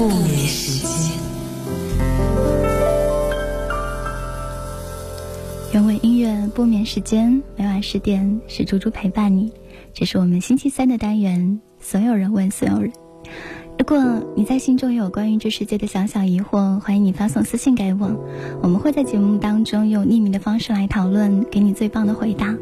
不眠时间。原味音乐不眠时间，每晚十点是猪猪陪伴你。这是我们星期三的单元，所有人问所有人。如果你在心中有关于这世界的小小疑惑，欢迎你发送私信给我，我们会在节目当中用匿名的方式来讨论，给你最棒的回答。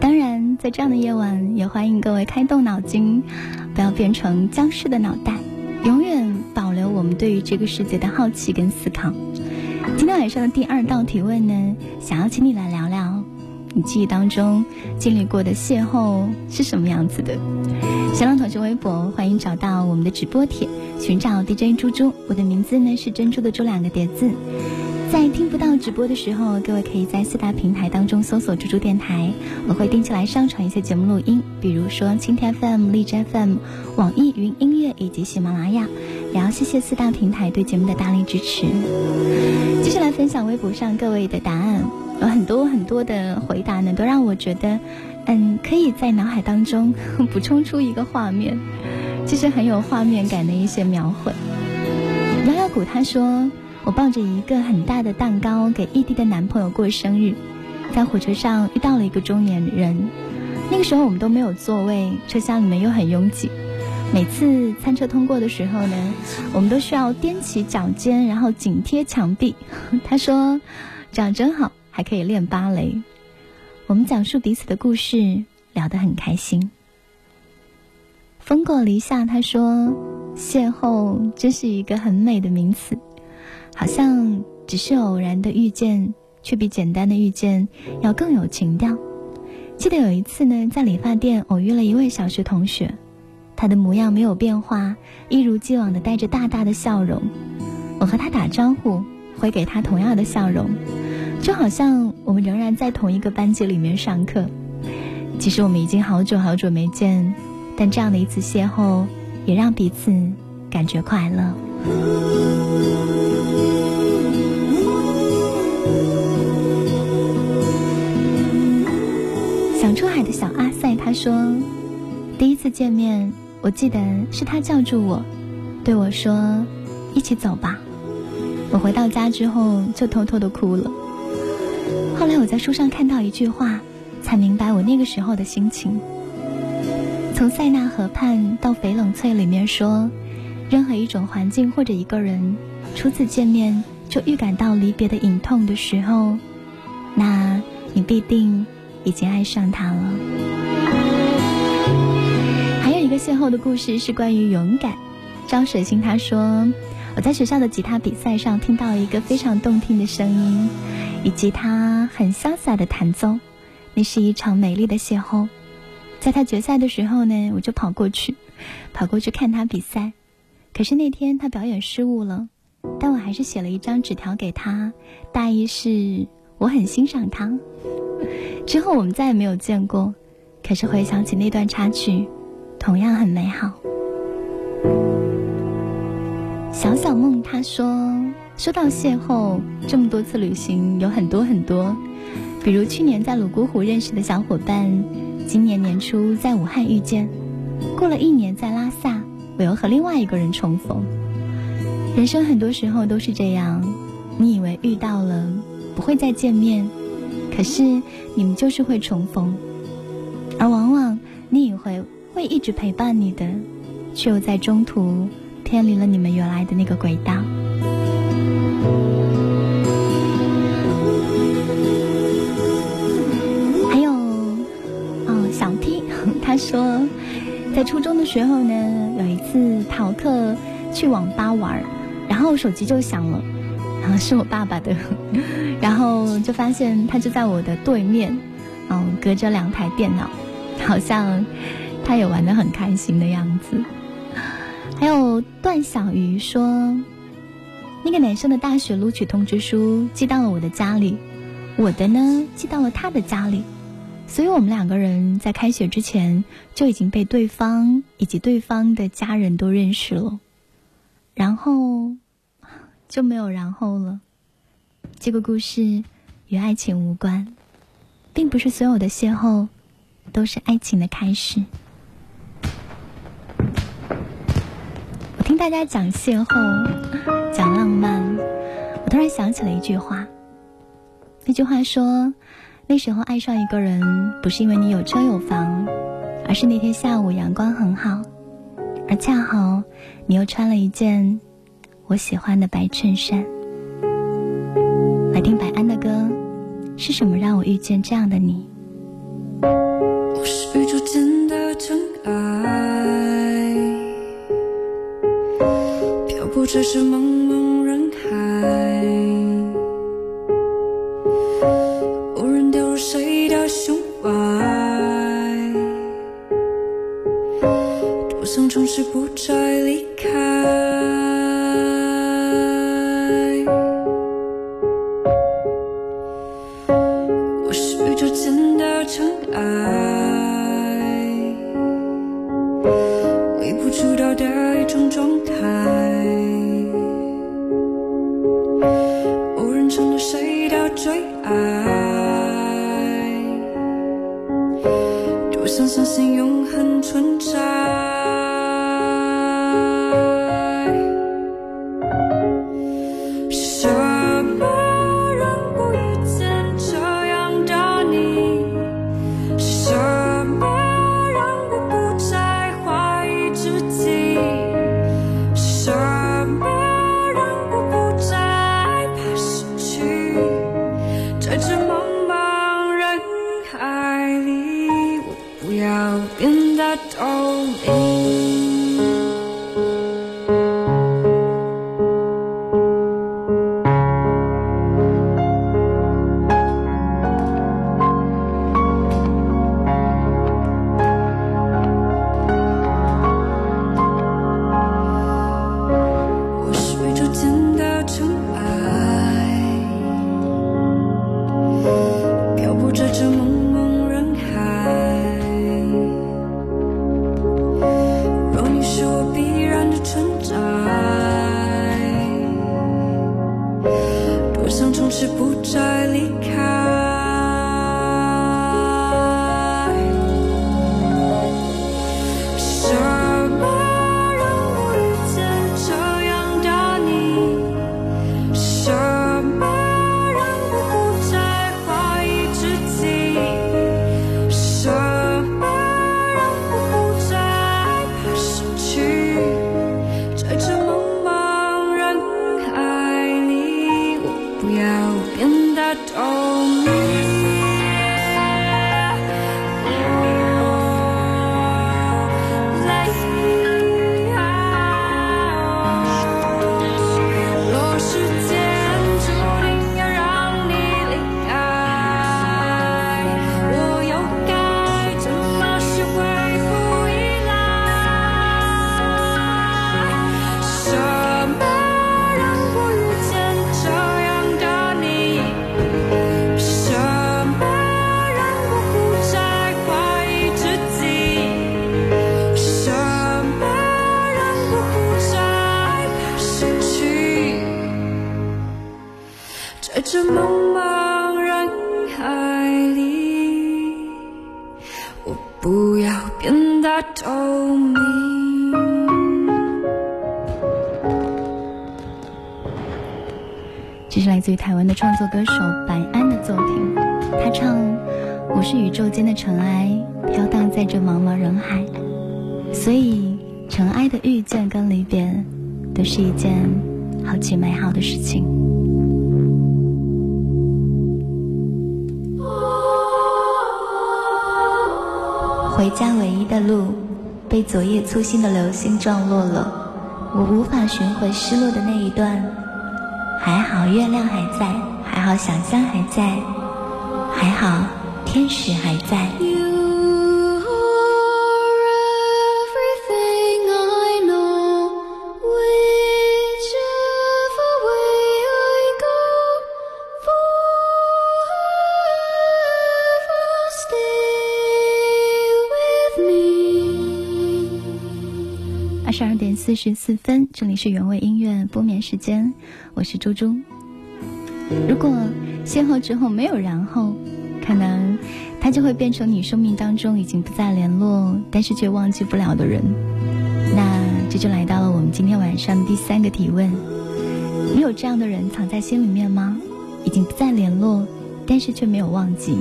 当然，在这样的夜晚，也欢迎各位开动脑筋，不要变成僵尸的脑袋，永远保留我们对于这个世界的好奇跟思考。今天晚上的第二道提问呢，想要请你来聊聊，你记忆当中经历过的邂逅是什么样子的？新浪同学微博，欢迎找到我们的直播帖，寻找 DJ 猪猪，我的名字呢是珍珠的珠两个叠字。在听不到直播的时候，各位可以在四大平台当中搜索“猪猪电台”，我会定期来上传一些节目录音，比如说青天 FM、荔枝 FM、网易云音乐以及喜马拉雅。也要谢谢四大平台对节目的大力支持。接下来分享微博上各位的答案，有很多很多的回答呢，都让我觉得，嗯，可以在脑海当中 补充出一个画面，其实很有画面感的一些描绘。摇摇谷他说。我抱着一个很大的蛋糕给异地的男朋友过生日，在火车上遇到了一个中年人。那个时候我们都没有座位，车厢里面又很拥挤。每次餐车通过的时候呢，我们都需要踮起脚尖，然后紧贴墙壁。他说：“这样真好，还可以练芭蕾。”我们讲述彼此的故事，聊得很开心。风过篱下，他说：“邂逅真是一个很美的名词。”好像只是偶然的遇见，却比简单的遇见要更有情调。记得有一次呢，在理发店偶遇了一位小学同学，他的模样没有变化，一如既往的带着大大的笑容。我和他打招呼，回给他同样的笑容，就好像我们仍然在同一个班级里面上课。其实我们已经好久好久没见，但这样的一次邂逅，也让彼此感觉快乐。想出海的小阿塞他说：“第一次见面，我记得是他叫住我，对我说：‘一起走吧。’我回到家之后就偷偷的哭了。后来我在书上看到一句话，才明白我那个时候的心情。从塞纳河畔到翡冷翠里面说，任何一种环境或者一个人，初次见面就预感到离别的隐痛的时候，那你必定。”已经爱上他了。还有一个邂逅的故事是关于勇敢。张水星他说：“我在学校的吉他比赛上听到一个非常动听的声音，以及他很潇洒的弹奏，那是一场美丽的邂逅。在他决赛的时候呢，我就跑过去，跑过去看他比赛。可是那天他表演失误了，但我还是写了一张纸条给他，大意是我很欣赏他。”之后我们再也没有见过，可是回想起那段插曲，同样很美好。小小梦他说：“说到邂逅，这么多次旅行有很多很多，比如去年在泸沽湖认识的小伙伴，今年年初在武汉遇见，过了一年在拉萨，我又和另外一个人重逢。人生很多时候都是这样，你以为遇到了不会再见面。”可是你们就是会重逢，而往往你以为会一直陪伴你的，却又在中途偏离了你们原来的那个轨道。还有，哦，小 T 他说，在初中的时候呢，有一次逃课去网吧玩，然后手机就响了。然后是我爸爸的，然后就发现他就在我的对面，嗯，隔着两台电脑，好像他也玩的很开心的样子。还有段小鱼说，那个男生的大学录取通知书寄到了我的家里，我的呢寄到了他的家里，所以我们两个人在开学之前就已经被对方以及对方的家人都认识了，然后。就没有然后了。这个故事与爱情无关，并不是所有的邂逅都是爱情的开始。我听大家讲邂逅，讲浪漫，我突然想起了一句话。那句话说，那时候爱上一个人，不是因为你有车有房，而是那天下午阳光很好，而恰好你又穿了一件我喜欢的白衬衫。来听白安的歌，是什么让我遇见这样的你？我是宇宙间的尘埃，漂泊在这茫茫我想相信永恒存在。在这茫茫人海里，我不要变得透明。这是来自于台湾的创作歌手白安的作品，他唱：“我是宇宙间的尘埃，飘荡在这茫茫人海。”所以，尘埃的遇见跟离别，都是一件好奇美好的事情。回家唯一的路，被昨夜粗心的流星撞落了，我无法寻回失落的那一段。还好月亮还在，还好想象还在，还好天使还在。四十四分，这里是原味音乐播眠时间，我是猪猪。如果邂逅之后没有然后，可能他就会变成你生命当中已经不再联络，但是却忘记不了的人。那这就来到了我们今天晚上第三个提问：你有这样的人藏在心里面吗？已经不再联络，但是却没有忘记。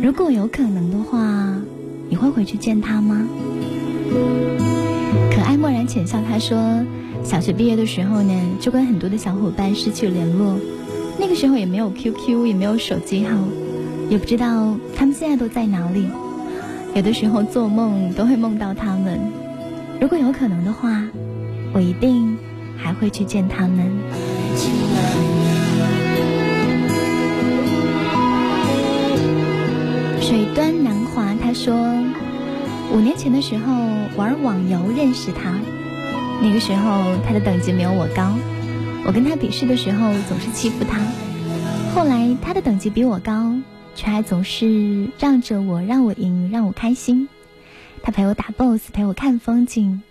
如果有可能的话，你会回去见他吗？可爱漠然浅笑，他说，小学毕业的时候呢，就跟很多的小伙伴失去联络。那个时候也没有 QQ，也没有手机号，也不知道他们现在都在哪里。有的时候做梦都会梦到他们。如果有可能的话，我一定还会去见他们。水端南华他说，五年前的时候玩网游认识他，那个时候他的等级没有我高。我跟他比试的时候总是欺负他，后来他的等级比我高，却还总是让着我，让我赢，让我开心。他陪我打 BOSS，陪我看风景。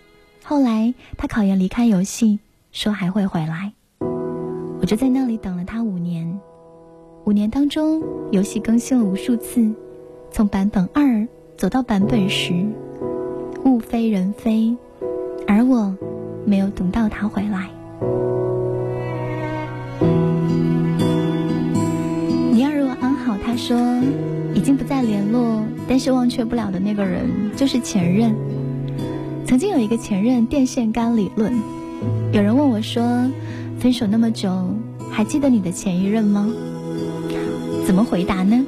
后来他考研离开游戏，说还会回来，我就在那里等了他五年。五年当中，游戏更新了无数次，从版本二走到版本十，物非人非，而我没有等到他回来你要如安好。他说：“已经不再联络，但是忘却不了的那个人就是前任。曾经有一个前任电线杆理论。有人问我说：‘分手那么久，还记得你的前一任吗？’怎么回答呢？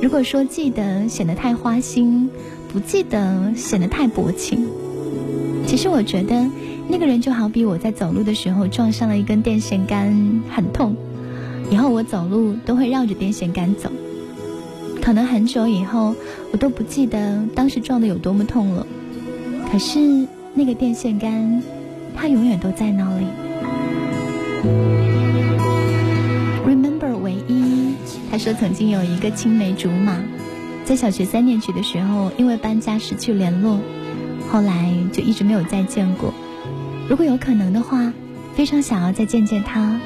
如果说记得，显得太花心；不记得，显得太薄情。其实我觉得，那个人就好比我在走路的时候撞上了一根电线杆，很痛。以后我走路都会绕着电线杆走。”可能很久以后，我都不记得当时撞的有多么痛了。可是那个电线杆，它永远都在那里。Remember 唯一，他说曾经有一个青梅竹马，在小学三年级的时候，因为搬家失去联络，后来就一直没有再见过。如果有可能的话，非常想要再见见他，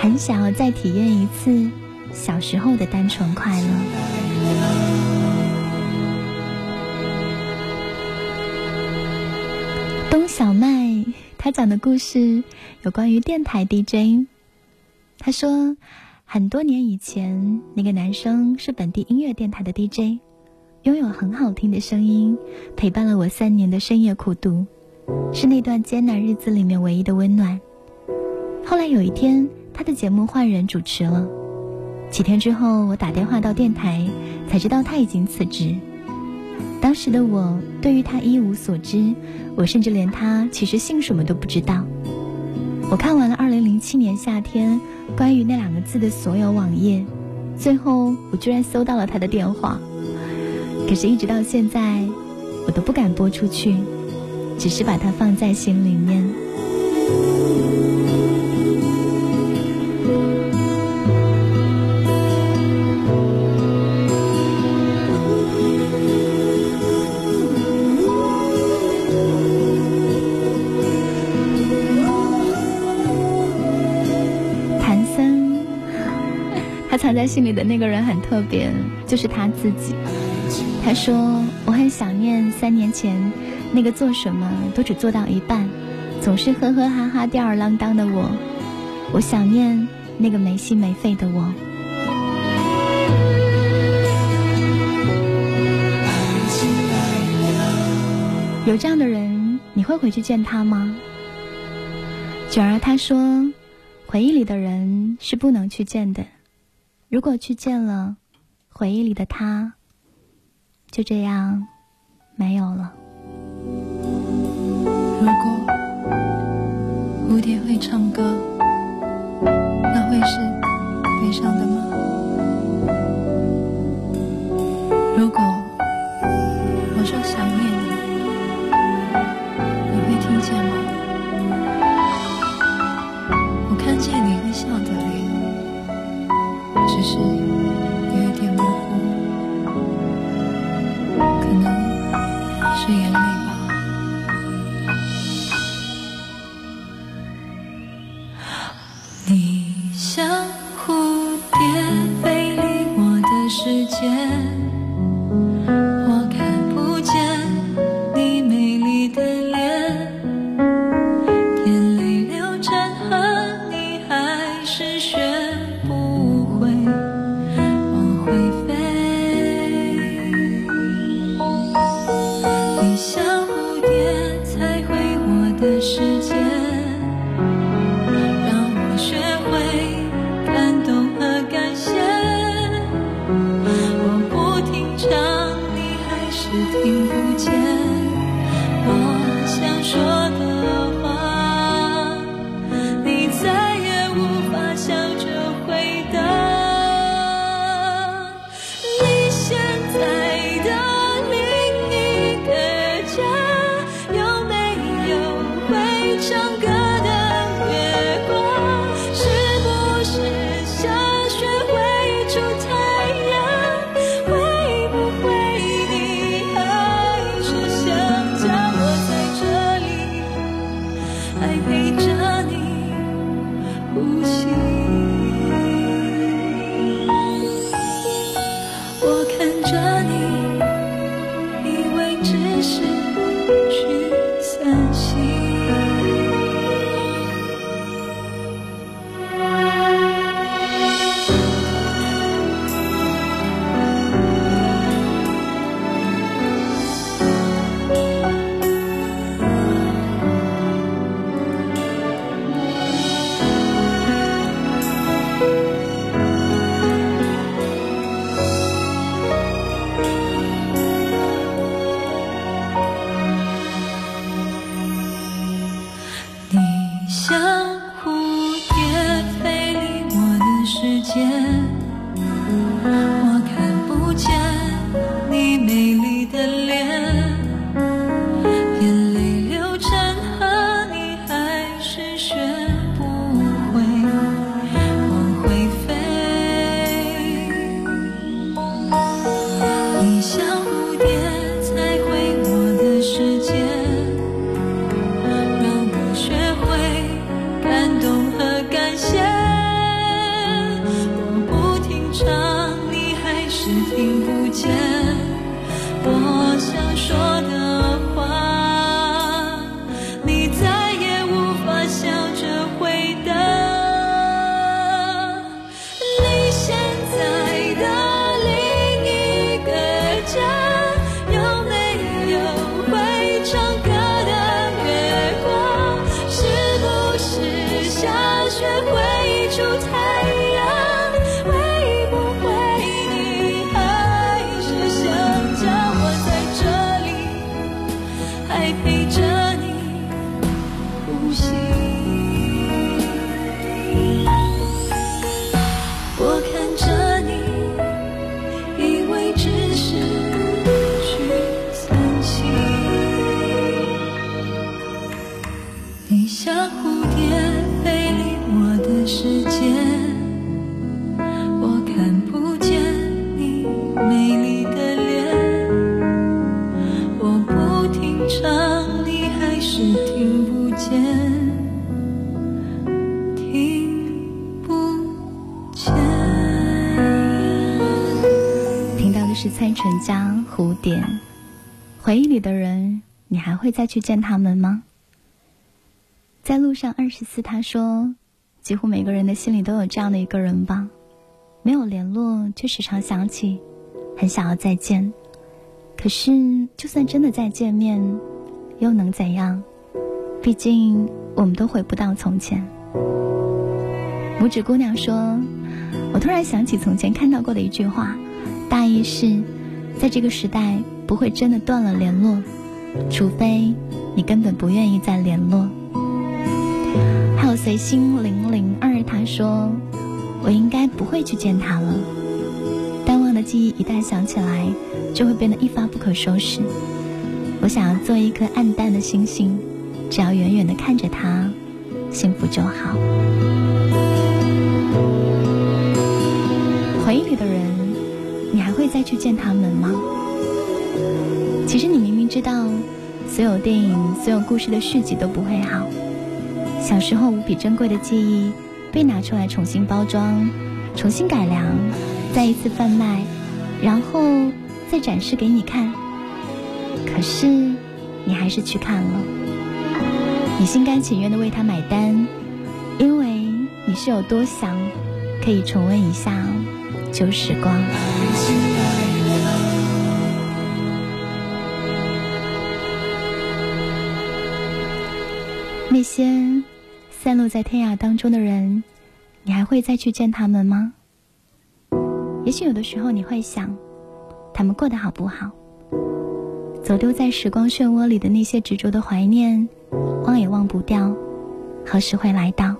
很想要再体验一次小时候的单纯快乐。东小麦，他讲的故事有关于电台 DJ。他说，很多年以前，那个男生是本地音乐电台的 DJ，拥有很好听的声音，陪伴了我三年的深夜苦读，是那段艰难日子里面唯一的温暖。后来有一天，他的节目换人主持了，几天之后，我打电话到电台，才知道他已经辞职。当时的我对于他一无所知，我甚至连他其实姓什么都不知道。我看完了2007年夏天关于那两个字的所有网页，最后我居然搜到了他的电话。可是，一直到现在，我都不敢拨出去，只是把它放在心里面。藏在心里的那个人很特别，就是他自己。他说：“我很想念三年前那个做什么都只做到一半，总是呵呵哈哈吊儿郎当的我。我想念那个没心没肺的我。”有这样的人，你会回去见他吗？九儿他说：“回忆里的人是不能去见的。”如果去见了，回忆里的他，就这样没有了。如果蝴蝶会唱歌，那会是悲伤的吗？如果只是有一点模糊可能是眼泪吧。你像蝴蝶飞离我的世界陪着你呼吸回忆里的人，你还会再去见他们吗？在路上二十四，他说，几乎每个人的心里都有这样的一个人吧，没有联络，却时常想起，很想要再见。可是，就算真的再见面，又能怎样？毕竟，我们都回不到从前。拇指姑娘说：“我突然想起从前看到过的一句话，大意是，在这个时代。”不会真的断了联络，除非你根本不愿意再联络。还有随心零零二，他说：“我应该不会去见他了。淡忘的记忆一旦想起来，就会变得一发不可收拾。我想要做一颗暗淡的星星，只要远远的看着他，幸福就好。”去见他们吗？其实你明明知道，所有电影、所有故事的续集都不会好。小时候无比珍贵的记忆，被拿出来重新包装、重新改良，再一次贩卖，然后再展示给你看。可是你还是去看了，你心甘情愿的为他买单，因为你是有多想可以重温一下旧时光。那些散落在天涯当中的人，你还会再去见他们吗？也许有的时候你会想，他们过得好不好？走丢在时光漩涡里的那些执着的怀念，忘也忘不掉，何时会来到？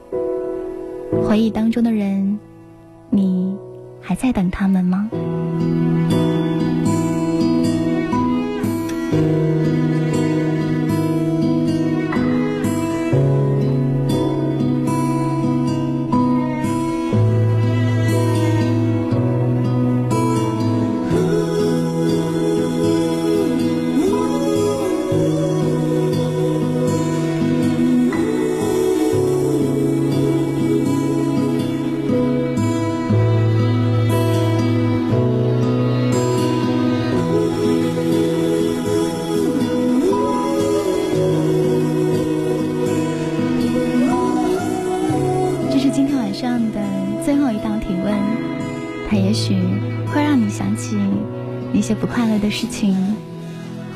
回忆当中的人，你还在等他们吗？不快乐的事情，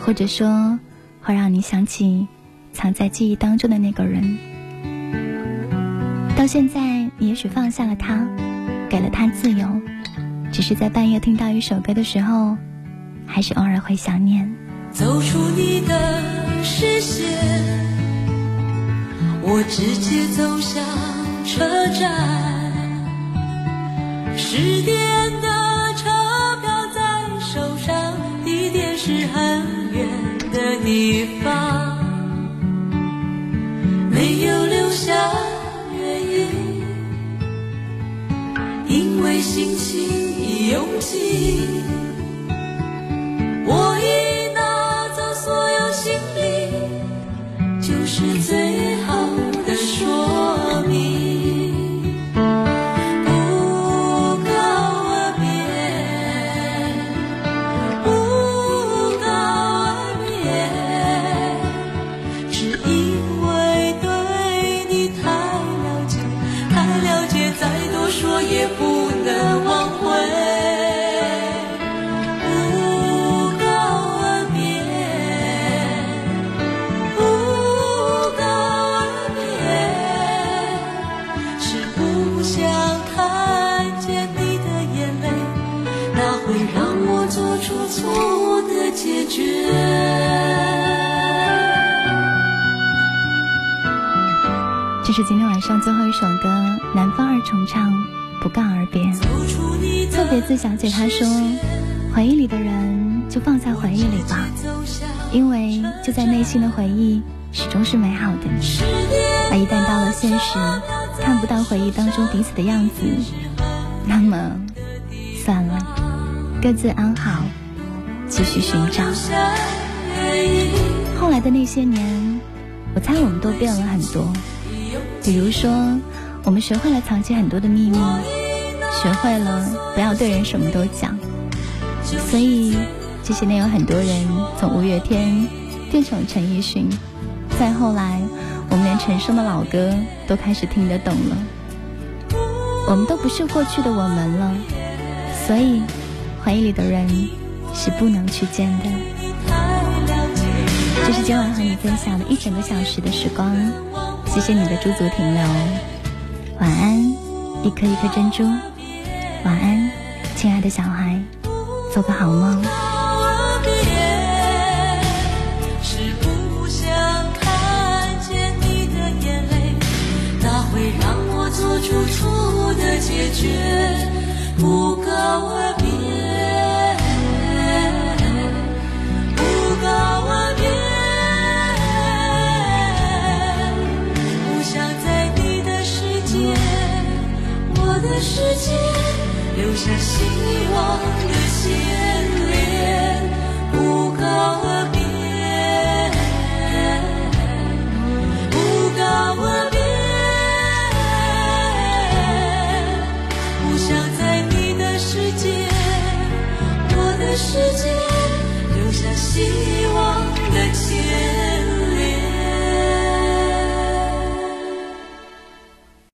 或者说会让你想起藏在记忆当中的那个人。到现在，你也许放下了他，给了他自由，只是在半夜听到一首歌的时候，还是偶尔会想念。走出你的视线，我直接走向车站，十点是。很远的地方，没有留下原因，因为心情已拥挤。这是今天晚上最后一首歌，南方二重唱《不告而别》。特别字小姐她说：“回忆里的人就放在回忆里吧，因为就在内心的回忆始终是美好的。而一旦到了现实，看不到回忆当中彼此的样子，那么算了，各自安好，继续寻找。”后来的那些年，我猜我们都变了很多。比如说，我们学会了藏起很多的秘密，学会了不要对人什么都讲。所以这些年有很多人从五月天变成陈奕迅，再后来，我们连陈升的老歌都开始听得懂了。我们都不是过去的我们了，所以回忆里的人是不能去见的。这是今晚和你分享的一整个小时的时光，谢谢你的驻足停留。晚安，一颗一颗珍珠。晚安，亲爱的小孩，做个好梦。是不想看见你的眼泪，那会让我做出错的决，不告而别。界留下希望的牵连，不告而别，不告而别，不想在你的世界，我的世界留下希。